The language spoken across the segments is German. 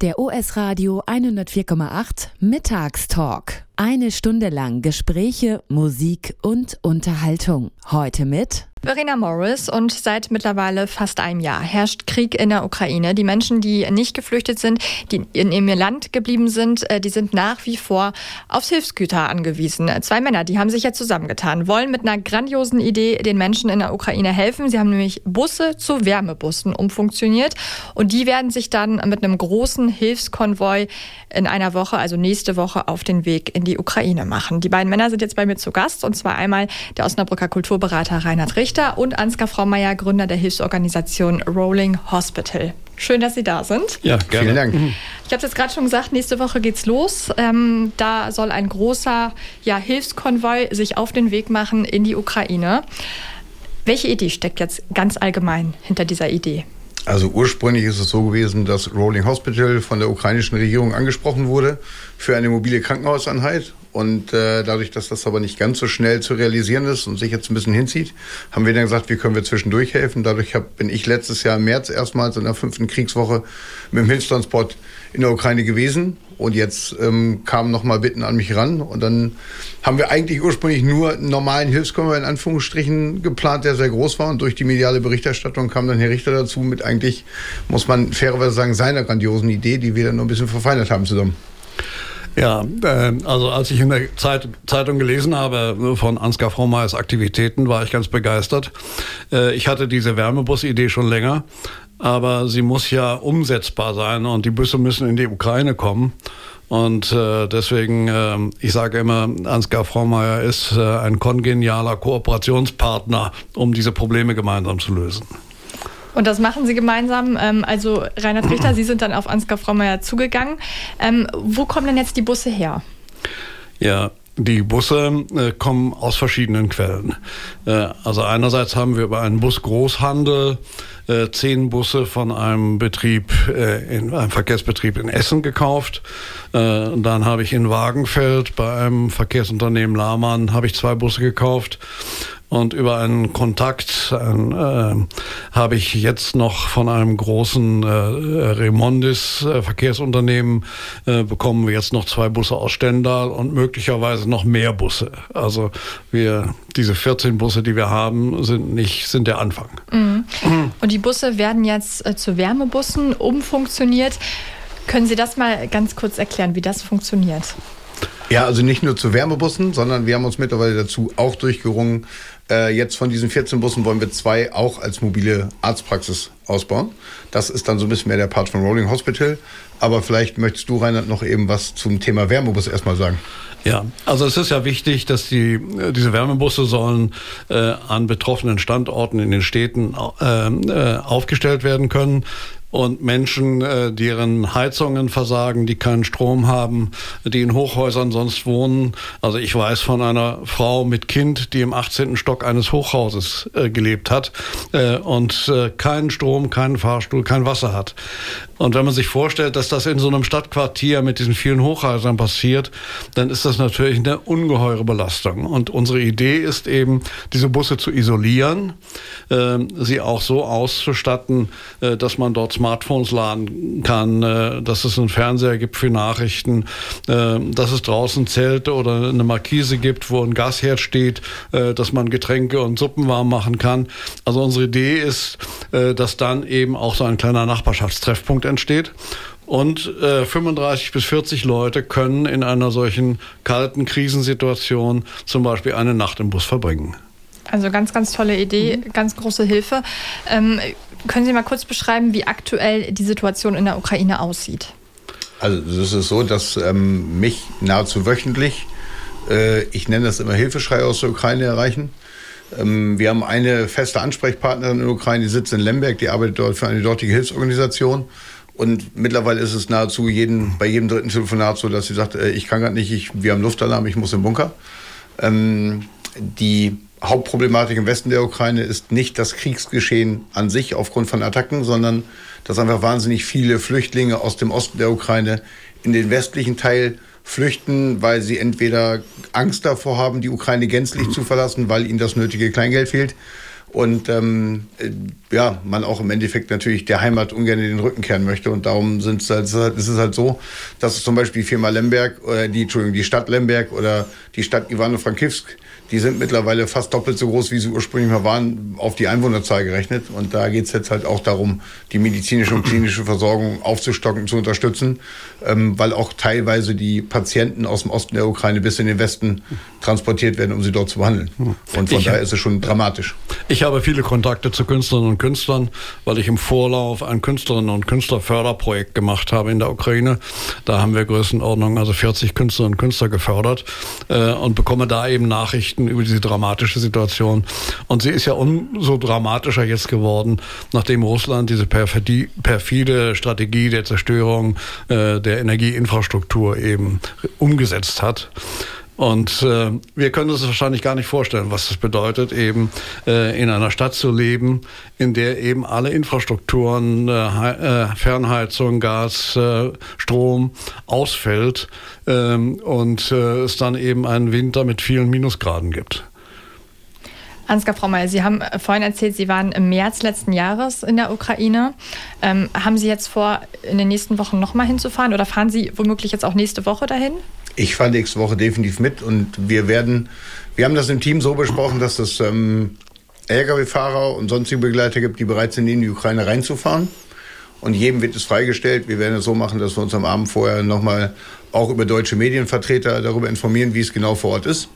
Der US-Radio 104,8 Mittagstalk. Eine Stunde lang Gespräche, Musik und Unterhaltung. Heute mit Verena Morris und seit mittlerweile fast einem Jahr herrscht Krieg in der Ukraine. Die Menschen, die nicht geflüchtet sind, die in ihrem Land geblieben sind, äh, die sind nach wie vor aufs Hilfsgüter angewiesen. Zwei Männer, die haben sich jetzt zusammengetan, wollen mit einer grandiosen Idee den Menschen in der Ukraine helfen. Sie haben nämlich Busse zu Wärmebussen umfunktioniert und die werden sich dann mit einem großen Hilfskonvoi in einer Woche, also nächste Woche, auf den Weg in die Ukraine machen. Die beiden Männer sind jetzt bei mir zu Gast und zwar einmal der Osnabrücker Kulturberater Reinhard Richter Richter und Ansgar Fraumeier, Gründer der Hilfsorganisation Rolling Hospital. Schön, dass Sie da sind. Ja, gerne. Vielen Dank. Mhm. Ich habe es jetzt gerade schon gesagt, nächste Woche geht's los. Ähm, da soll ein großer ja, Hilfskonvoi sich auf den Weg machen in die Ukraine. Welche Idee steckt jetzt ganz allgemein hinter dieser Idee? Also ursprünglich ist es so gewesen, dass Rolling Hospital von der ukrainischen Regierung angesprochen wurde für eine mobile Krankenhauseinheit. Und äh, dadurch, dass das aber nicht ganz so schnell zu realisieren ist und sich jetzt ein bisschen hinzieht, haben wir dann gesagt, wie können wir zwischendurch helfen. Dadurch hab, bin ich letztes Jahr im März erstmals in der fünften Kriegswoche mit dem Hilfstransport in der Ukraine gewesen. Und jetzt ähm, kamen nochmal Bitten an mich ran. Und dann haben wir eigentlich ursprünglich nur einen normalen Hilfskonvoi in Anführungsstrichen geplant, der sehr groß war. Und durch die mediale Berichterstattung kam dann Herr Richter dazu mit eigentlich, muss man fairerweise sagen, seiner grandiosen Idee, die wir dann noch ein bisschen verfeinert haben zusammen. Ja, äh, also als ich in der Zeit, Zeitung gelesen habe äh, von Ansgar Frommeyers Aktivitäten, war ich ganz begeistert. Äh, ich hatte diese Wärmebus-Idee schon länger, aber sie muss ja umsetzbar sein und die Busse müssen in die Ukraine kommen. Und äh, deswegen, äh, ich sage immer, Ansgar Frommeyer ist ein kongenialer Kooperationspartner, um diese Probleme gemeinsam zu lösen. Und das machen Sie gemeinsam. Ähm, also Reinhard Richter, Sie sind dann auf Ansgar Frommeier zugegangen. Ähm, wo kommen denn jetzt die Busse her? Ja, die Busse äh, kommen aus verschiedenen Quellen. Äh, also einerseits haben wir über einen Busgroßhandel äh, zehn Busse von einem Betrieb, äh, in einem Verkehrsbetrieb in Essen gekauft. Äh, dann habe ich in Wagenfeld bei einem Verkehrsunternehmen Lahmann habe ich zwei Busse gekauft. Und über einen Kontakt äh, habe ich jetzt noch von einem großen äh, Remondis äh, Verkehrsunternehmen äh, bekommen wir jetzt noch zwei Busse aus Stendal und möglicherweise noch mehr Busse. Also wir diese 14 Busse, die wir haben, sind nicht sind der Anfang. Mhm. Und die Busse werden jetzt äh, zu Wärmebussen umfunktioniert. Können Sie das mal ganz kurz erklären, wie das funktioniert? Ja, also nicht nur zu Wärmebussen, sondern wir haben uns mittlerweile dazu auch durchgerungen, äh, jetzt von diesen 14 Bussen wollen wir zwei auch als mobile Arztpraxis ausbauen. Das ist dann so ein bisschen mehr der Part von Rolling Hospital. Aber vielleicht möchtest du, Reinhard, noch eben was zum Thema Wärmebus erstmal sagen. Ja, also es ist ja wichtig, dass die, äh, diese Wärmebusse sollen äh, an betroffenen Standorten in den Städten äh, äh, aufgestellt werden können und Menschen, äh, deren Heizungen versagen, die keinen Strom haben, die in Hochhäusern sonst wohnen. Also ich weiß von einer Frau mit Kind, die im 18. Stock eines Hochhauses äh, gelebt hat äh, und keinen Strom, keinen Fahrstuhl, kein Wasser hat. Und wenn man sich vorstellt, dass das in so einem Stadtquartier mit diesen vielen Hochhäusern passiert, dann ist das natürlich eine ungeheure Belastung. Und unsere Idee ist eben, diese Busse zu isolieren, äh, sie auch so auszustatten, äh, dass man dort Smartphones laden kann, äh, dass es einen Fernseher gibt für Nachrichten, äh, dass es draußen Zelte oder eine Markise gibt, wo ein Gasherd steht, äh, dass man Getränke und Suppen warm machen kann. Also unsere Idee ist, äh, dass dann eben auch so ein kleiner Nachbarschaftstreffpunkt entsteht. Und äh, 35 bis 40 Leute können in einer solchen kalten Krisensituation zum Beispiel eine Nacht im Bus verbringen. Also ganz, ganz tolle Idee, mhm. ganz große Hilfe. Ähm, können Sie mal kurz beschreiben, wie aktuell die Situation in der Ukraine aussieht? Also es ist so, dass ähm, mich nahezu wöchentlich, äh, ich nenne das immer Hilfeschrei aus der Ukraine erreichen. Ähm, wir haben eine feste Ansprechpartnerin in der Ukraine, die sitzt in Lemberg, die arbeitet dort für eine dortige Hilfsorganisation. Und mittlerweile ist es nahezu jeden, bei jedem dritten Telefonat so, dass sie sagt, äh, ich kann gerade nicht, ich, wir haben Luftalarm, ich muss im Bunker. Ähm, die Hauptproblematik im Westen der Ukraine ist nicht das Kriegsgeschehen an sich aufgrund von Attacken, sondern dass einfach wahnsinnig viele Flüchtlinge aus dem Osten der Ukraine in den westlichen Teil flüchten, weil sie entweder Angst davor haben, die Ukraine gänzlich zu verlassen, weil ihnen das nötige Kleingeld fehlt, und ähm, äh, ja, man auch im Endeffekt natürlich der Heimat ungern in den Rücken kehren möchte. Und darum sind es halt, ist es halt so, dass zum Beispiel die Firma Lemberg, oder die, Entschuldigung, die Stadt Lemberg oder die Stadt Ivano-Frankivsk die sind mittlerweile fast doppelt so groß, wie sie ursprünglich mal waren, auf die Einwohnerzahl gerechnet. Und da geht es jetzt halt auch darum, die medizinische und klinische Versorgung aufzustocken, zu unterstützen, ähm, weil auch teilweise die Patienten aus dem Osten der Ukraine bis in den Westen transportiert werden, um sie dort zu behandeln. Und von ich, daher ist es schon dramatisch. Ich habe viele Kontakte zu Künstlerinnen und Künstlern, weil ich im Vorlauf ein Künstlerinnen und Künstlerförderprojekt gemacht habe in der Ukraine. Da haben wir Größenordnung, also 40 Künstlerinnen und Künstler gefördert äh, und bekomme da eben Nachrichten über diese dramatische Situation. Und sie ist ja umso dramatischer jetzt geworden, nachdem Russland diese perfide, perfide Strategie der Zerstörung äh, der Energieinfrastruktur eben umgesetzt hat. Und äh, wir können uns wahrscheinlich gar nicht vorstellen, was das bedeutet, eben äh, in einer Stadt zu leben, in der eben alle Infrastrukturen, äh, äh Fernheizung, Gas, äh, Strom ausfällt ähm, und äh, es dann eben einen Winter mit vielen Minusgraden gibt. Ansgar Frommer, Sie haben vorhin erzählt, Sie waren im März letzten Jahres in der Ukraine. Ähm, haben Sie jetzt vor, in den nächsten Wochen nochmal hinzufahren oder fahren Sie womöglich jetzt auch nächste Woche dahin? Ich fahre nächste Woche definitiv mit und wir werden, wir haben das im Team so besprochen, dass es ähm, Lkw-Fahrer und sonstige Begleiter gibt, die bereit sind, in die Ukraine reinzufahren. Und jedem wird es freigestellt. Wir werden es so machen, dass wir uns am Abend vorher nochmal auch über deutsche Medienvertreter darüber informieren, wie es genau vor Ort ist.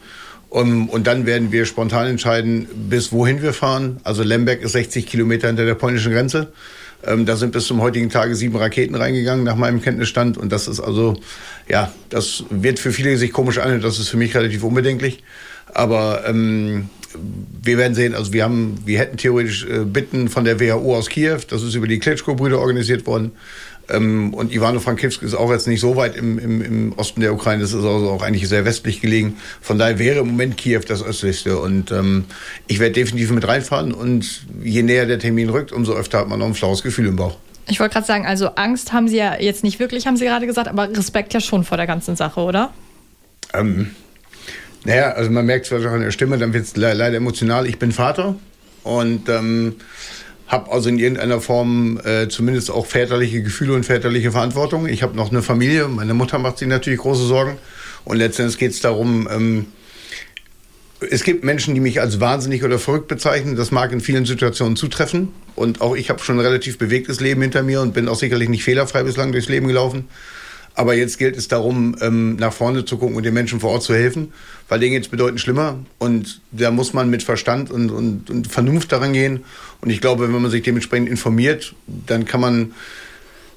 Und, und dann werden wir spontan entscheiden, bis wohin wir fahren. Also Lemberg ist 60 Kilometer hinter der polnischen Grenze. Ähm, da sind bis zum heutigen Tage sieben Raketen reingegangen, nach meinem Kenntnisstand. Und das ist also, ja, das wird für viele sich komisch an. Das ist für mich relativ unbedenklich. Aber ähm, wir werden sehen, also wir haben, wir hätten theoretisch äh, Bitten von der WHO aus Kiew, das ist über die Klitschko-Brüder organisiert worden. Ähm, und Ivano-Frankivsk ist auch jetzt nicht so weit im, im, im Osten der Ukraine, das ist also auch eigentlich sehr westlich gelegen. Von daher wäre im Moment Kiew das östlichste. Und ähm, ich werde definitiv mit reinfahren und je näher der Termin rückt, umso öfter hat man noch ein flaues Gefühl im Bauch. Ich wollte gerade sagen, also Angst haben Sie ja jetzt nicht wirklich, haben Sie gerade gesagt, aber Respekt ja schon vor der ganzen Sache, oder? Ähm, naja, also man merkt zwar schon an der Stimme, dann wird es leider emotional. Ich bin Vater und ähm, habe also in irgendeiner Form äh, zumindest auch väterliche Gefühle und väterliche Verantwortung. Ich habe noch eine Familie, meine Mutter macht sich natürlich große Sorgen. Und letztendlich geht es darum, ähm, es gibt Menschen, die mich als wahnsinnig oder verrückt bezeichnen. Das mag in vielen Situationen zutreffen. Und auch ich habe schon ein relativ bewegtes Leben hinter mir und bin auch sicherlich nicht fehlerfrei bislang durchs Leben gelaufen. Aber jetzt gilt es darum, ähm, nach vorne zu gucken und den Menschen vor Ort zu helfen, weil denen geht es bedeutend schlimmer. Und da muss man mit Verstand und, und, und Vernunft daran gehen. Und ich glaube, wenn man sich dementsprechend informiert, dann kann man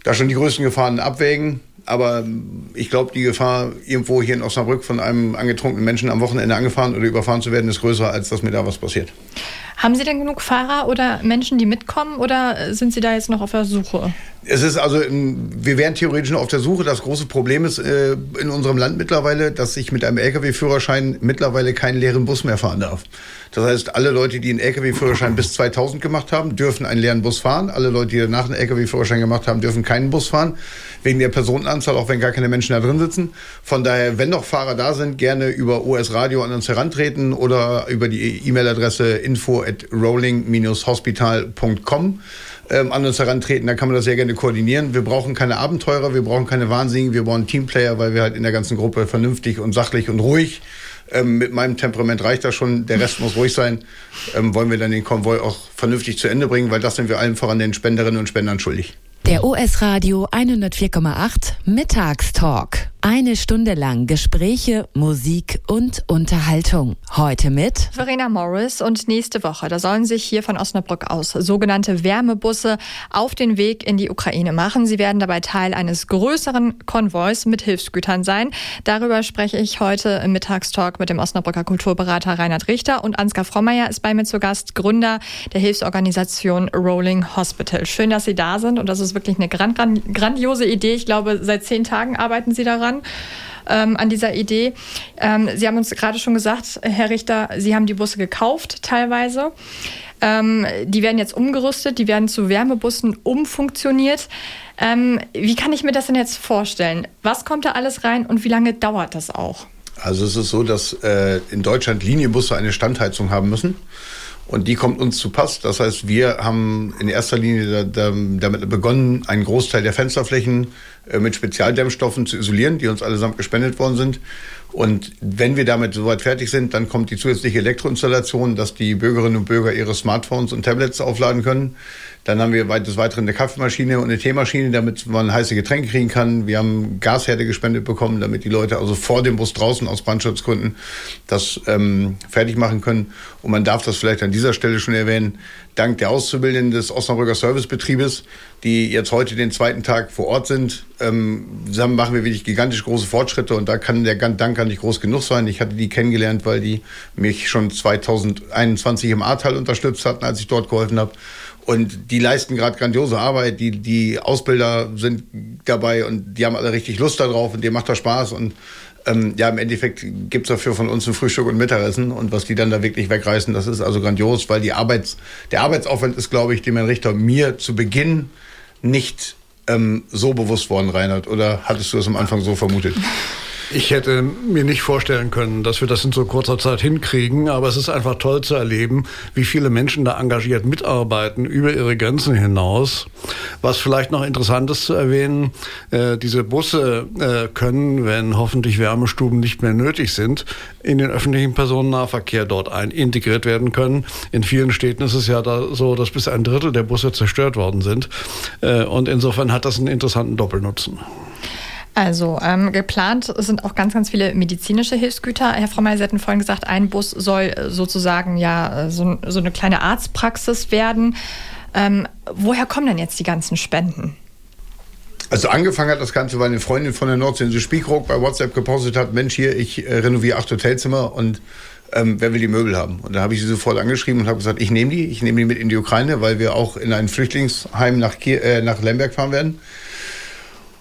da schon die größten Gefahren abwägen. Aber ich glaube, die Gefahr, irgendwo hier in Osnabrück von einem angetrunkenen Menschen am Wochenende angefahren oder überfahren zu werden, ist größer, als dass mir da was passiert. Haben Sie denn genug Fahrer oder Menschen, die mitkommen, oder sind Sie da jetzt noch auf der Suche? Es ist also, wir wären theoretisch noch auf der Suche. Das große Problem ist äh, in unserem Land mittlerweile, dass ich mit einem Lkw-Führerschein mittlerweile keinen leeren Bus mehr fahren darf. Das heißt, alle Leute, die einen Lkw-Führerschein bis 2000 gemacht haben, dürfen einen leeren Bus fahren. Alle Leute, die danach einen Lkw-Führerschein gemacht haben, dürfen keinen Bus fahren. Wegen der Personenanzahl, auch wenn gar keine Menschen da drin sitzen. Von daher, wenn noch Fahrer da sind, gerne über OS Radio an uns herantreten oder über die E-Mail-Adresse info at rolling-hospital.com ähm, an uns herantreten. Da kann man das sehr gerne koordinieren. Wir brauchen keine Abenteurer, wir brauchen keine Wahnsinnigen, wir brauchen Teamplayer, weil wir halt in der ganzen Gruppe vernünftig und sachlich und ruhig ähm, mit meinem Temperament reicht das schon, der Rest muss ruhig sein. Ähm, wollen wir dann den Konvoi auch vernünftig zu Ende bringen, weil das sind wir allen voran den Spenderinnen und Spendern schuldig. Der OS Radio 104,8 Mittagstalk. Eine Stunde lang Gespräche, Musik und Unterhaltung. Heute mit Verena Morris und nächste Woche, da sollen sich hier von Osnabrück aus sogenannte Wärmebusse auf den Weg in die Ukraine machen. Sie werden dabei Teil eines größeren Konvois mit Hilfsgütern sein. Darüber spreche ich heute im Mittagstalk mit dem Osnabrücker Kulturberater Reinhard Richter und Ansgar Frommeyer ist bei mir zu Gast, Gründer der Hilfsorganisation Rolling Hospital. Schön, dass Sie da sind und das ist wirklich eine grand, grandiose Idee. Ich glaube, seit zehn Tagen arbeiten Sie daran dran. Ähm, an dieser Idee. Ähm, Sie haben uns gerade schon gesagt, Herr Richter, Sie haben die Busse gekauft teilweise. Ähm, die werden jetzt umgerüstet, die werden zu Wärmebussen umfunktioniert. Ähm, wie kann ich mir das denn jetzt vorstellen? Was kommt da alles rein und wie lange dauert das auch? Also es ist so, dass äh, in Deutschland Linienbusse eine Standheizung haben müssen. Und die kommt uns zu Pass. Das heißt, wir haben in erster Linie damit begonnen, einen Großteil der Fensterflächen äh, mit Spezialdämmstoffen zu isolieren, die uns allesamt gespendet worden sind. Und wenn wir damit soweit fertig sind, dann kommt die zusätzliche Elektroinstallation, dass die Bürgerinnen und Bürger ihre Smartphones und Tablets aufladen können. Dann haben wir des Weiteren eine Kaffeemaschine und eine Teemaschine, damit man heiße Getränke kriegen kann. Wir haben Gasherde gespendet bekommen, damit die Leute also vor dem Bus draußen aus Brandschutzgründen das ähm, fertig machen können. Und man darf das vielleicht an dieser Stelle schon erwähnen. Dank der Auszubildenden des Osnabrücker Servicebetriebes, die jetzt heute den zweiten Tag vor Ort sind, ähm, machen wir wirklich gigantisch große Fortschritte und da kann der Dank gar nicht groß genug sein. Ich hatte die kennengelernt, weil die mich schon 2021 im Ahrtal unterstützt hatten, als ich dort geholfen habe. Und die leisten gerade grandiose Arbeit. Die, die Ausbilder sind dabei und die haben alle richtig Lust darauf und dir macht das Spaß. Und ähm, ja, im Endeffekt gibt's dafür von uns ein Frühstück und Mittagessen. Und was die dann da wirklich wegreißen, das ist also grandios, weil die Arbeits, der Arbeitsaufwand ist, glaube ich, dem Herrn Richter mir zu Beginn nicht ähm, so bewusst worden, Reinhard. Oder hattest du das am Anfang so vermutet? Ich hätte mir nicht vorstellen können, dass wir das in so kurzer Zeit hinkriegen, aber es ist einfach toll zu erleben, wie viele Menschen da engagiert mitarbeiten über ihre Grenzen hinaus. Was vielleicht noch interessant ist zu erwähnen, äh, diese Busse äh, können, wenn hoffentlich Wärmestuben nicht mehr nötig sind, in den öffentlichen Personennahverkehr dort ein integriert werden können. In vielen Städten ist es ja da so, dass bis ein Drittel der Busse zerstört worden sind. Äh, und insofern hat das einen interessanten Doppelnutzen. Also ähm, geplant sind auch ganz, ganz viele medizinische Hilfsgüter. Herr Frau May, Sie hatten vorhin gesagt, ein Bus soll äh, sozusagen ja äh, so, so eine kleine Arztpraxis werden. Ähm, woher kommen denn jetzt die ganzen Spenden? Also angefangen hat das Ganze, weil eine Freundin von der Nordsee Spielkrog bei WhatsApp gepostet hat, Mensch hier, ich äh, renoviere acht Hotelzimmer und ähm, wer will die Möbel haben? Und da habe ich sie sofort angeschrieben und habe gesagt, ich nehme die, ich nehme die mit in die Ukraine, weil wir auch in ein Flüchtlingsheim nach, Kier, äh, nach Lemberg fahren werden.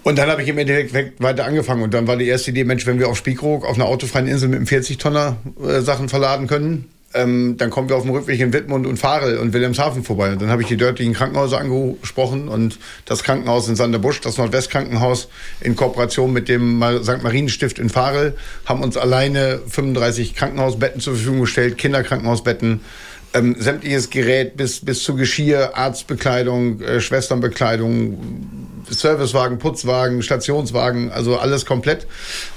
Und dann habe ich im Endeffekt weiter angefangen. Und dann war die erste Idee, Mensch, wenn wir auf Spiekeroog, auf einer autofreien Insel mit einem 40-Tonner äh, Sachen verladen können, ähm, dann kommen wir auf dem Rückweg in Wittmund und Farel und Wilhelmshaven vorbei. Und dann habe ich die dörflichen Krankenhäuser angesprochen und das Krankenhaus in Sanderbusch, das Nordwestkrankenhaus in Kooperation mit dem St. Marienstift in Farel, haben uns alleine 35 Krankenhausbetten zur Verfügung gestellt, Kinderkrankenhausbetten, ähm, sämtliches Gerät bis, bis zu Geschirr, Arztbekleidung, äh, Schwesternbekleidung, Servicewagen, Putzwagen, Stationswagen, also alles komplett.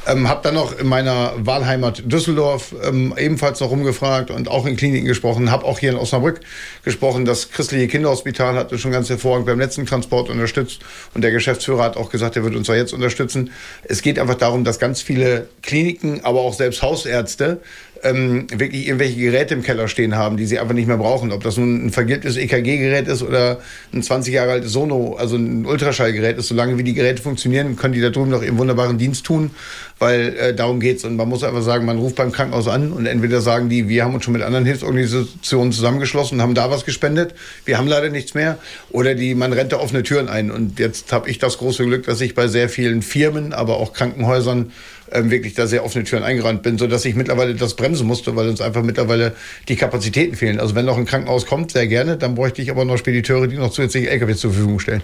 Ähm, habe dann noch in meiner Wahlheimat Düsseldorf ähm, ebenfalls noch rumgefragt und auch in Kliniken gesprochen. Habe auch hier in Osnabrück gesprochen. Das christliche Kinderhospital hat uns schon ganz hervorragend beim letzten Transport unterstützt und der Geschäftsführer hat auch gesagt, er wird uns auch jetzt unterstützen. Es geht einfach darum, dass ganz viele Kliniken, aber auch selbst Hausärzte ähm, wirklich irgendwelche Geräte im Keller stehen haben, die sie einfach nicht mehr brauchen. Ob das nun ein vergilbtes EKG-Gerät ist oder ein 20 Jahre altes Sono, also ein Ultraschallgerät ist. Solange wie die Geräte funktionieren, können die da drüben noch ihren wunderbaren Dienst tun, weil äh, darum geht's. Und man muss einfach sagen, man ruft beim Krankenhaus an und entweder sagen die, wir haben uns schon mit anderen Hilfsorganisationen zusammengeschlossen, haben da was gespendet, wir haben leider nichts mehr, oder die, man rennt da offene Türen ein. Und jetzt habe ich das große Glück, dass ich bei sehr vielen Firmen, aber auch Krankenhäusern ähm, wirklich da sehr offene Türen eingerannt bin, sodass ich mittlerweile das bremsen musste, weil uns einfach mittlerweile die Kapazitäten fehlen. Also wenn noch ein Krankenhaus kommt, sehr gerne, dann bräuchte ich aber noch Spediteure, die noch zusätzliche LKW zur Verfügung stellen.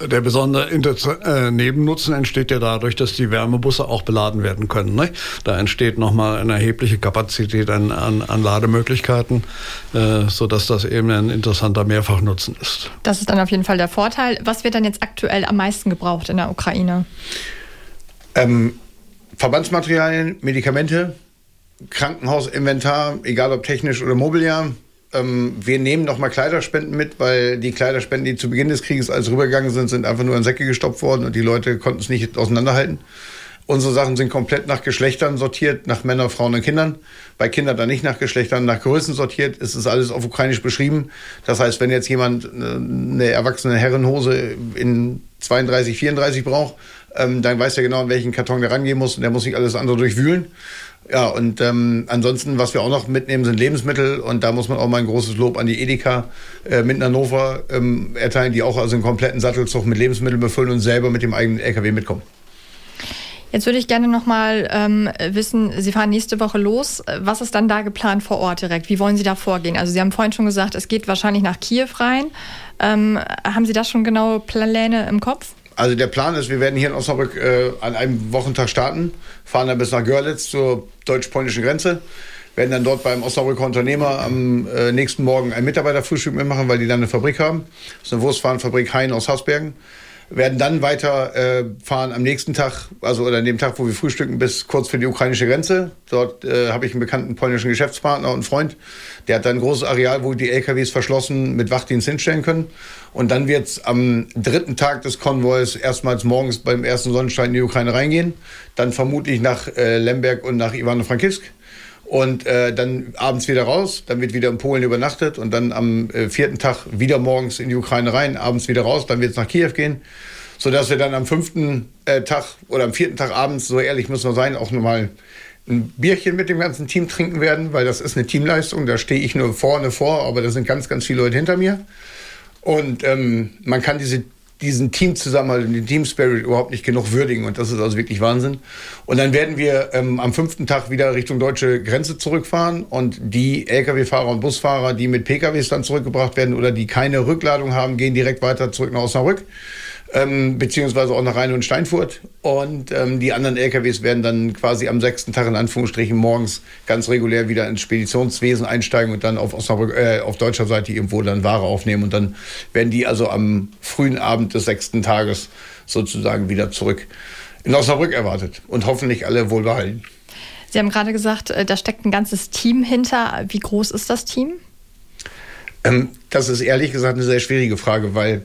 Der besondere äh, Nebennutzen entsteht ja dadurch, dass die Wärmebusse auch beladen werden können. Ne? Da entsteht nochmal eine erhebliche Kapazität an, an, an Lademöglichkeiten, äh, sodass das eben ein interessanter Mehrfachnutzen ist. Das ist dann auf jeden Fall der Vorteil. Was wird dann jetzt aktuell am meisten gebraucht in der Ukraine? Ähm, Verbandsmaterialien, Medikamente, Krankenhausinventar, egal ob technisch oder Mobiliar. Ähm, wir nehmen nochmal Kleiderspenden mit, weil die Kleiderspenden, die zu Beginn des Krieges als rübergegangen sind, sind einfach nur in Säcke gestopft worden und die Leute konnten es nicht auseinanderhalten. Unsere Sachen sind komplett nach Geschlechtern sortiert, nach Männern, Frauen und Kindern. Bei Kindern dann nicht nach Geschlechtern, nach Größen sortiert. Es ist alles auf Ukrainisch beschrieben. Das heißt, wenn jetzt jemand äh, eine erwachsene Herrenhose in 32, 34 braucht, ähm, dann weiß er genau, in welchen Karton der rangehen muss und der muss nicht alles andere durchwühlen. Ja, und ähm, ansonsten, was wir auch noch mitnehmen, sind Lebensmittel. Und da muss man auch mal ein großes Lob an die Edeka äh, mit Hannover ähm, erteilen, die auch also einen kompletten Sattelzug mit Lebensmitteln befüllen und selber mit dem eigenen LKW mitkommen. Jetzt würde ich gerne noch mal ähm, wissen, Sie fahren nächste Woche los. Was ist dann da geplant vor Ort direkt? Wie wollen Sie da vorgehen? Also Sie haben vorhin schon gesagt, es geht wahrscheinlich nach Kiew rein. Ähm, haben Sie da schon genaue Pläne im Kopf? Also der Plan ist, wir werden hier in Osnabrück äh, an einem Wochentag starten, fahren dann bis nach Görlitz zur deutsch-polnischen Grenze. werden dann dort beim Osnabrücker Unternehmer am äh, nächsten Morgen ein Mitarbeiterfrühstück mitmachen, weil die dann eine Fabrik haben. Das ist eine Wurstwarenfabrik Hein aus Hasbergen werden dann weiter äh, fahren am nächsten Tag, also oder an dem Tag, wo wir frühstücken, bis kurz für die ukrainische Grenze. Dort äh, habe ich einen bekannten polnischen Geschäftspartner und Freund. Der hat dann ein großes Areal, wo die LKWs verschlossen mit Wachdienst hinstellen können. Und dann wird es am dritten Tag des Konvois erstmals morgens beim ersten Sonnenschein in die Ukraine reingehen. Dann vermutlich nach äh, Lemberg und nach Ivano-Frankivsk und äh, dann abends wieder raus, dann wird wieder in Polen übernachtet und dann am äh, vierten Tag wieder morgens in die Ukraine rein, abends wieder raus, dann wird es nach Kiew gehen, sodass wir dann am fünften äh, Tag oder am vierten Tag abends, so ehrlich müssen wir sein, auch nochmal ein Bierchen mit dem ganzen Team trinken werden, weil das ist eine Teamleistung, da stehe ich nur vorne vor, aber da sind ganz, ganz viele Leute hinter mir. Und ähm, man kann diese diesen Teamzusammenhalt und den Team Spirit überhaupt nicht genug würdigen. Und das ist also wirklich Wahnsinn. Und dann werden wir ähm, am fünften Tag wieder Richtung deutsche Grenze zurückfahren und die Lkw-Fahrer und Busfahrer, die mit PKWs dann zurückgebracht werden oder die keine Rückladung haben, gehen direkt weiter zurück nach Osnabrück ähm, beziehungsweise auch nach Rhein und Steinfurt. Und ähm, die anderen LKWs werden dann quasi am sechsten Tag in Anführungsstrichen morgens ganz regulär wieder ins Speditionswesen einsteigen und dann auf, Osnabrück, äh, auf deutscher Seite irgendwo dann Ware aufnehmen. Und dann werden die also am frühen Abend des sechsten Tages sozusagen wieder zurück in Osnabrück erwartet und hoffentlich alle wohlbehalten. Sie haben gerade gesagt, äh, da steckt ein ganzes Team hinter. Wie groß ist das Team? Ähm, das ist ehrlich gesagt eine sehr schwierige Frage, weil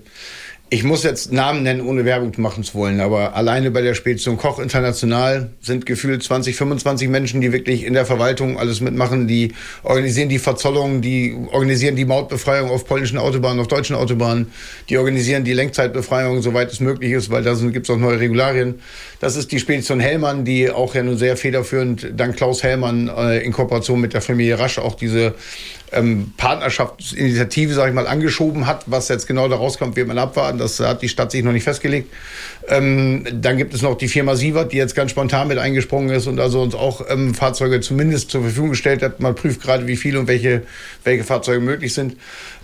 ich muss jetzt Namen nennen, ohne Werbung machen zu wollen, aber alleine bei der Spedition Koch International sind gefühlt 20, 25 Menschen, die wirklich in der Verwaltung alles mitmachen, die organisieren die Verzollung, die organisieren die Mautbefreiung auf polnischen Autobahnen, auf deutschen Autobahnen, die organisieren die Lenkzeitbefreiung, soweit es möglich ist, weil da gibt es auch neue Regularien. Das ist die Spedition Hellmann, die auch ja nun sehr federführend, dank Klaus Hellmann, äh, in Kooperation mit der Familie Rasch auch diese ähm, Partnerschaftsinitiative, sage ich mal, angeschoben hat. Was jetzt genau da rauskommt, wird man abwarten. Das hat die Stadt sich noch nicht festgelegt. Ähm, dann gibt es noch die Firma Sievert, die jetzt ganz spontan mit eingesprungen ist und also uns auch ähm, Fahrzeuge zumindest zur Verfügung gestellt hat. Man prüft gerade, wie viele und welche, welche Fahrzeuge möglich sind.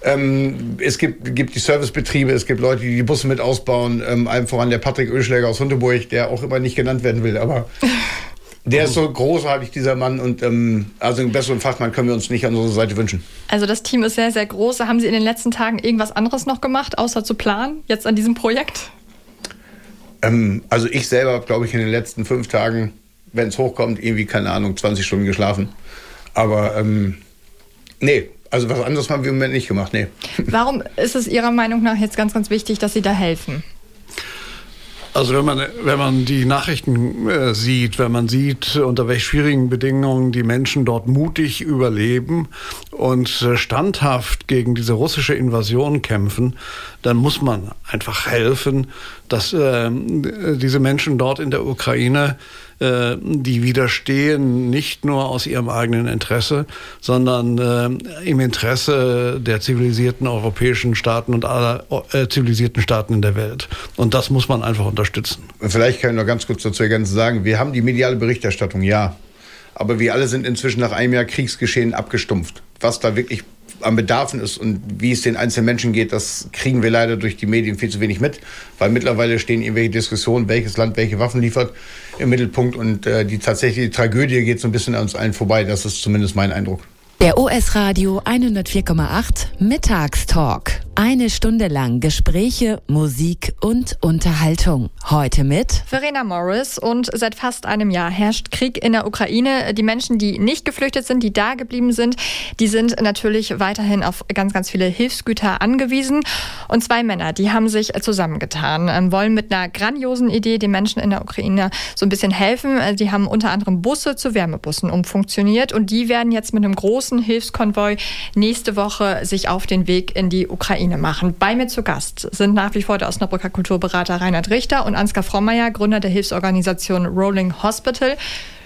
Ähm, es gibt, gibt die Servicebetriebe, es gibt Leute, die die Busse mit ausbauen. Ähm, allem voran der Patrick Ölschläger aus Hundeburg, der auch immer nicht genannt werden will, aber Der ist so großartig, dieser Mann. Und ähm, also einen besseren Fachmann können wir uns nicht an unserer Seite wünschen. Also das Team ist sehr, sehr groß. Haben Sie in den letzten Tagen irgendwas anderes noch gemacht, außer zu planen, jetzt an diesem Projekt? Ähm, also ich selber habe, glaube ich, in den letzten fünf Tagen, wenn es hochkommt, irgendwie, keine Ahnung, 20 Stunden geschlafen. Aber ähm, nee, also was anderes haben wir im Moment nicht gemacht, nee. Warum ist es Ihrer Meinung nach jetzt ganz, ganz wichtig, dass Sie da helfen? Also wenn man, wenn man die Nachrichten äh, sieht, wenn man sieht, unter welch schwierigen Bedingungen die Menschen dort mutig überleben und äh, standhaft gegen diese russische Invasion kämpfen, dann muss man einfach helfen, dass äh, diese Menschen dort in der Ukraine die widerstehen nicht nur aus ihrem eigenen Interesse, sondern äh, im Interesse der zivilisierten europäischen Staaten und aller äh, zivilisierten Staaten in der Welt. Und das muss man einfach unterstützen. Vielleicht kann ich noch ganz kurz dazu ergänzen sagen, wir haben die mediale Berichterstattung, ja. Aber wir alle sind inzwischen nach einem Jahr Kriegsgeschehen abgestumpft. Was da wirklich an Bedarfen ist und wie es den einzelnen Menschen geht, das kriegen wir leider durch die Medien viel zu wenig mit, weil mittlerweile stehen irgendwelche Diskussionen, welches Land welche Waffen liefert, im Mittelpunkt und äh, die tatsächliche Tragödie geht so ein bisschen an uns allen vorbei. Das ist zumindest mein Eindruck. Der OS Radio 104,8 Mittagstalk. Eine Stunde lang Gespräche, Musik und Unterhaltung. Heute mit Verena Morris und seit fast einem Jahr herrscht Krieg in der Ukraine. Die Menschen, die nicht geflüchtet sind, die da geblieben sind, die sind natürlich weiterhin auf ganz, ganz viele Hilfsgüter angewiesen. Und zwei Männer, die haben sich zusammengetan, ähm, wollen mit einer grandiosen Idee den Menschen in der Ukraine so ein bisschen helfen. Äh, die haben unter anderem Busse zu Wärmebussen umfunktioniert und die werden jetzt mit einem großen Hilfskonvoi nächste Woche sich auf den Weg in die Ukraine Ukraine machen. Bei mir zu Gast sind nach wie vor der Osnabrücker Kulturberater Reinhard Richter und Ansgar Frommeier, Gründer der Hilfsorganisation Rolling Hospital.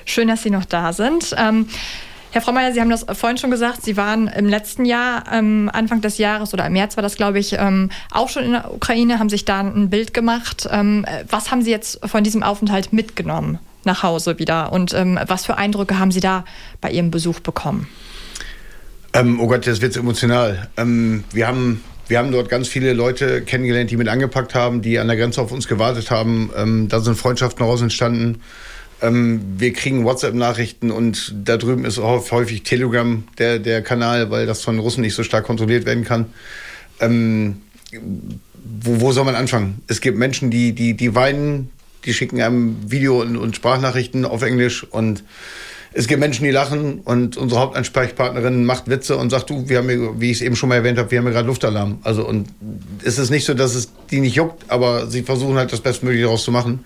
Schön, dass Sie noch da sind. Ähm, Herr Frommeier, Sie haben das vorhin schon gesagt, Sie waren im letzten Jahr, ähm, Anfang des Jahres oder im März war das, glaube ich, ähm, auch schon in der Ukraine, haben sich da ein Bild gemacht. Ähm, was haben Sie jetzt von diesem Aufenthalt mitgenommen nach Hause wieder und ähm, was für Eindrücke haben Sie da bei Ihrem Besuch bekommen? Ähm, oh Gott, das wird emotional. Ähm, wir haben wir haben dort ganz viele Leute kennengelernt, die mit angepackt haben, die an der Grenze auf uns gewartet haben. Ähm, da sind Freundschaften daraus entstanden. Ähm, wir kriegen WhatsApp-Nachrichten und da drüben ist auch häufig Telegram der, der Kanal, weil das von Russen nicht so stark kontrolliert werden kann. Ähm, wo, wo soll man anfangen? Es gibt Menschen, die, die, die weinen, die schicken einem Video- und, und Sprachnachrichten auf Englisch und es gibt Menschen, die lachen und unsere Hauptansprechpartnerin macht Witze und sagt, du, wir haben, wie ich es eben schon mal erwähnt habe, wir haben gerade Luftalarm. Also und es ist nicht so, dass es die nicht juckt, aber sie versuchen halt das Bestmögliche daraus zu machen.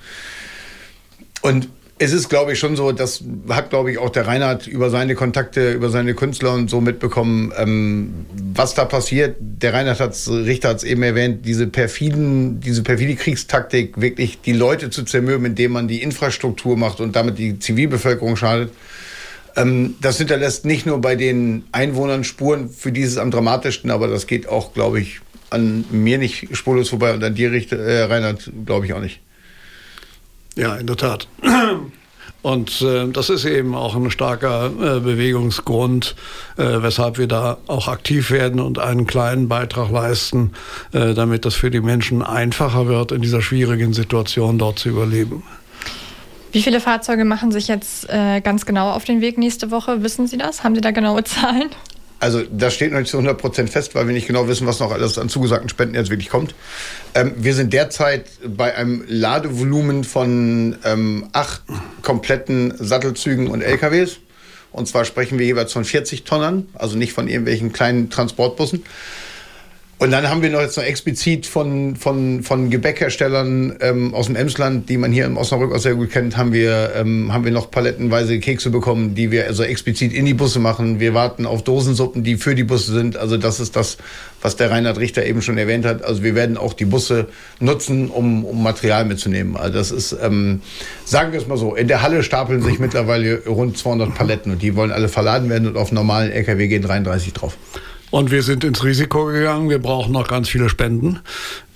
Und es ist, glaube ich, schon so, das hat, glaube ich, auch der Reinhard über seine Kontakte, über seine Künstler und so mitbekommen, ähm, was da passiert. Der Reinhard hat's, Richter hat es eben erwähnt, diese perfiden, diese perfide Kriegstaktik, wirklich die Leute zu zermürben, indem man die Infrastruktur macht und damit die Zivilbevölkerung schadet. Ähm, das hinterlässt nicht nur bei den Einwohnern Spuren, für dieses am dramatischsten, aber das geht auch, glaube ich, an mir nicht spurlos vorbei und an dir, Richter, äh, Reinhard, glaube ich auch nicht. Ja, in der Tat. Und äh, das ist eben auch ein starker äh, Bewegungsgrund, äh, weshalb wir da auch aktiv werden und einen kleinen Beitrag leisten, äh, damit das für die Menschen einfacher wird, in dieser schwierigen Situation dort zu überleben. Wie viele Fahrzeuge machen sich jetzt äh, ganz genau auf den Weg nächste Woche? Wissen Sie das? Haben Sie da genaue Zahlen? Also das steht noch nicht zu 100 Prozent fest, weil wir nicht genau wissen, was noch alles an zugesagten Spenden jetzt wirklich kommt. Ähm, wir sind derzeit bei einem Ladevolumen von ähm, acht kompletten Sattelzügen und LKWs. Und zwar sprechen wir jeweils von 40 Tonnen, also nicht von irgendwelchen kleinen Transportbussen. Und dann haben wir noch jetzt noch explizit von, von, von Gebäckherstellern ähm, aus dem Emsland, die man hier im Osnabrück auch sehr gut kennt, haben wir, ähm, haben wir noch palettenweise Kekse bekommen, die wir also explizit in die Busse machen. Wir warten auf Dosensuppen, die für die Busse sind. Also das ist das, was der Reinhard Richter eben schon erwähnt hat. Also wir werden auch die Busse nutzen, um, um Material mitzunehmen. Also das ist, ähm, sagen wir es mal so, in der Halle stapeln sich mittlerweile rund 200 Paletten und die wollen alle verladen werden und auf normalen LKW gehen 33 drauf. Und wir sind ins Risiko gegangen. Wir brauchen noch ganz viele Spenden.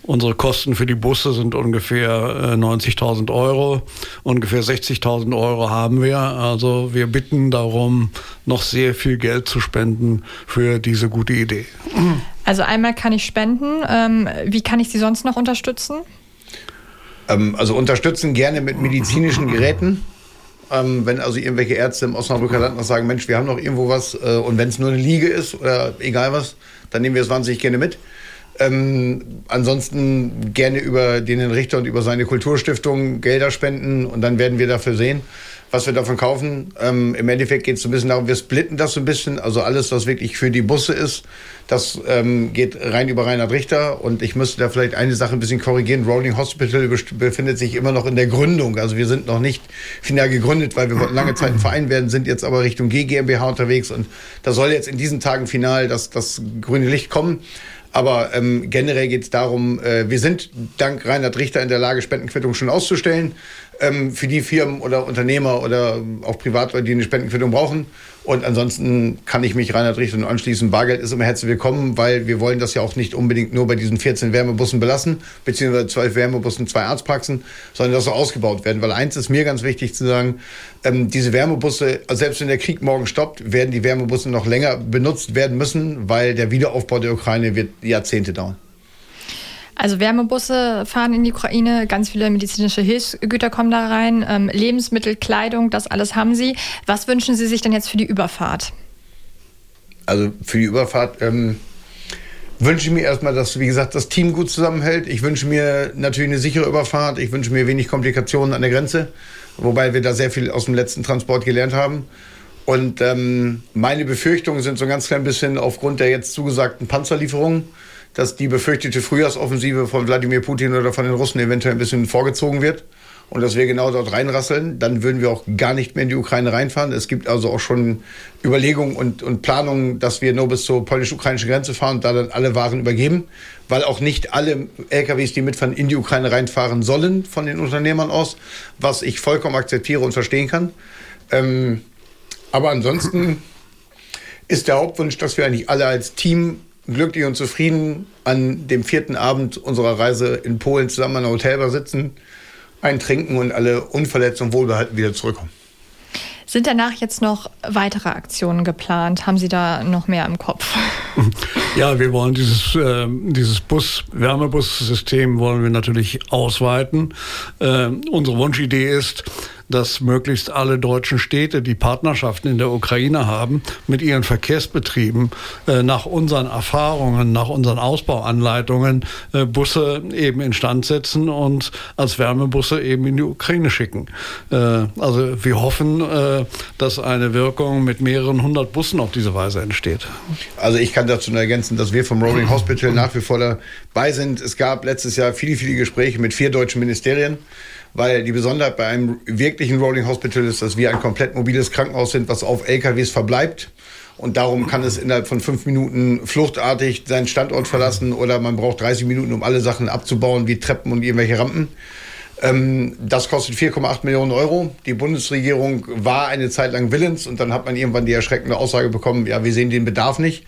Unsere Kosten für die Busse sind ungefähr 90.000 äh, Euro. Ungefähr 60.000 Euro haben wir. Also wir bitten darum, noch sehr viel Geld zu spenden für diese gute Idee. Also einmal kann ich spenden. Ähm, wie kann ich Sie sonst noch unterstützen? Ähm, also unterstützen gerne mit medizinischen Geräten. Ähm, wenn also irgendwelche Ärzte im Osnabrücker Land noch sagen, Mensch, wir haben noch irgendwo was äh, und wenn es nur eine Liege ist oder egal was, dann nehmen wir es wahnsinnig gerne mit. Ähm, ansonsten gerne über den Richter und über seine Kulturstiftung Gelder spenden und dann werden wir dafür sehen was wir davon kaufen. Ähm, Im Endeffekt geht es ein bisschen darum, wir splitten das so ein bisschen. Also alles, was wirklich für die Busse ist, das ähm, geht rein über Reinhard Richter. Und ich müsste da vielleicht eine Sache ein bisschen korrigieren. Rolling Hospital befindet sich immer noch in der Gründung. Also wir sind noch nicht final gegründet, weil wir wollten lange Zeit ein Verein werden, sind jetzt aber Richtung GmbH unterwegs. Und da soll jetzt in diesen Tagen final das, das grüne Licht kommen. Aber ähm, generell geht es darum, äh, wir sind dank Reinhard Richter in der Lage, Spendenquittung schon auszustellen ähm, für die Firmen oder Unternehmer oder auch Privatleute, die eine Spendenquittung brauchen. Und ansonsten kann ich mich Reinhard Richter anschließen. Bargeld ist immer herzlich willkommen, weil wir wollen das ja auch nicht unbedingt nur bei diesen 14 Wärmebussen belassen, beziehungsweise 12 Wärmebussen, zwei Arztpraxen, sondern das soll ausgebaut werden. Weil eins ist mir ganz wichtig zu sagen, ähm, diese Wärmebusse, also selbst wenn der Krieg morgen stoppt, werden die Wärmebusse noch länger benutzt werden müssen, weil der Wiederaufbau der Ukraine wird Jahrzehnte dauern. Also Wärmebusse fahren in die Ukraine, ganz viele medizinische Hilfsgüter kommen da rein, ähm, Lebensmittel, Kleidung, das alles haben Sie. Was wünschen Sie sich denn jetzt für die Überfahrt? Also für die Überfahrt ähm, wünsche ich mir erstmal, dass, wie gesagt, das Team gut zusammenhält. Ich wünsche mir natürlich eine sichere Überfahrt. Ich wünsche mir wenig Komplikationen an der Grenze, wobei wir da sehr viel aus dem letzten Transport gelernt haben. Und ähm, meine Befürchtungen sind so ein ganz klein bisschen aufgrund der jetzt zugesagten Panzerlieferungen dass die befürchtete Frühjahrsoffensive von Wladimir Putin oder von den Russen eventuell ein bisschen vorgezogen wird und dass wir genau dort reinrasseln, dann würden wir auch gar nicht mehr in die Ukraine reinfahren. Es gibt also auch schon Überlegungen und, und Planungen, dass wir nur bis zur polnisch-ukrainischen Grenze fahren und da dann alle Waren übergeben, weil auch nicht alle LKWs, die mitfahren, in die Ukraine reinfahren sollen von den Unternehmern aus, was ich vollkommen akzeptiere und verstehen kann. Ähm, aber ansonsten ist der Hauptwunsch, dass wir eigentlich alle als Team glücklich und zufrieden an dem vierten Abend unserer Reise in Polen zusammen an der Hotelbar sitzen, eintrinken und alle unverletzt und wohlbehalten wieder zurückkommen. Sind danach jetzt noch weitere Aktionen geplant? Haben Sie da noch mehr im Kopf? Ja, wir wollen dieses, äh, dieses Bus, Wärmebussystem wollen wir natürlich ausweiten. Äh, unsere Wunschidee ist, dass möglichst alle deutschen Städte, die Partnerschaften in der Ukraine haben, mit ihren Verkehrsbetrieben äh, nach unseren Erfahrungen, nach unseren Ausbauanleitungen äh, Busse eben instand setzen und als Wärmebusse eben in die Ukraine schicken. Äh, also wir hoffen, äh, dass eine Wirkung mit mehreren hundert Bussen auf diese Weise entsteht. Also ich kann dazu nur ergänzen, dass wir vom Rolling Hospital nach wie vor dabei sind. Es gab letztes Jahr viele, viele Gespräche mit vier deutschen Ministerien weil die Besonderheit bei einem wirklichen Rolling Hospital ist, dass wir ein komplett mobiles Krankenhaus sind, was auf LKWs verbleibt. Und darum kann es innerhalb von fünf Minuten fluchtartig seinen Standort verlassen oder man braucht 30 Minuten, um alle Sachen abzubauen, wie Treppen und irgendwelche Rampen. Ähm, das kostet 4,8 Millionen Euro. Die Bundesregierung war eine Zeit lang willens und dann hat man irgendwann die erschreckende Aussage bekommen, ja, wir sehen den Bedarf nicht.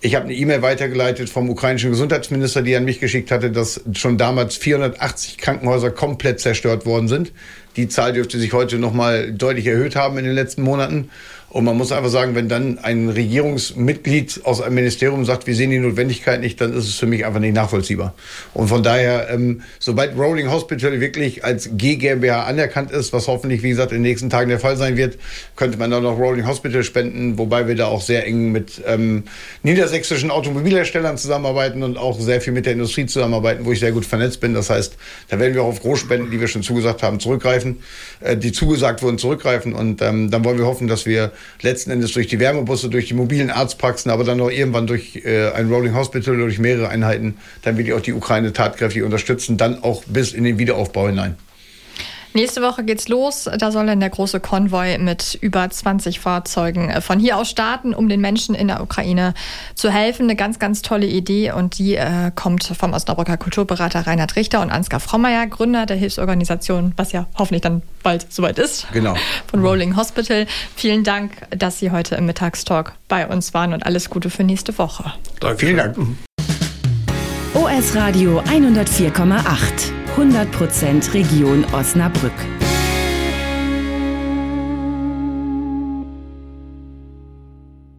Ich habe eine E-Mail weitergeleitet vom ukrainischen Gesundheitsminister, die an mich geschickt hatte, dass schon damals 480 Krankenhäuser komplett zerstört worden sind. Die Zahl dürfte sich heute noch mal deutlich erhöht haben in den letzten Monaten. Und man muss einfach sagen, wenn dann ein Regierungsmitglied aus einem Ministerium sagt, wir sehen die Notwendigkeit nicht, dann ist es für mich einfach nicht nachvollziehbar. Und von daher, ähm, sobald Rolling Hospital wirklich als GmbH anerkannt ist, was hoffentlich, wie gesagt, in den nächsten Tagen der Fall sein wird, könnte man dann noch Rolling Hospital spenden, wobei wir da auch sehr eng mit ähm, niedersächsischen Automobilherstellern zusammenarbeiten und auch sehr viel mit der Industrie zusammenarbeiten, wo ich sehr gut vernetzt bin. Das heißt, da werden wir auch auf Großspenden, die wir schon zugesagt haben, zurückgreifen, äh, die zugesagt wurden, zurückgreifen. Und ähm, dann wollen wir hoffen, dass wir letzten Endes durch die Wärmebusse, durch die mobilen Arztpraxen, aber dann auch irgendwann durch äh, ein Rolling Hospital oder durch mehrere Einheiten, dann will ich auch die Ukraine tatkräftig unterstützen, dann auch bis in den Wiederaufbau hinein. Nächste Woche geht's los. Da soll dann der große Konvoi mit über 20 Fahrzeugen äh, von hier aus starten, um den Menschen in der Ukraine zu helfen. Eine ganz, ganz tolle Idee und die äh, kommt vom Osnabrücker Kulturberater Reinhard Richter und Ansgar Frommeier, Gründer der Hilfsorganisation, was ja hoffentlich dann bald soweit ist. Genau. Von Rolling Hospital. Vielen Dank, dass Sie heute im Mittagstalk bei uns waren und alles Gute für nächste Woche. Danke. Vielen Dank. OS Radio 104,8. 100% Region Osnabrück.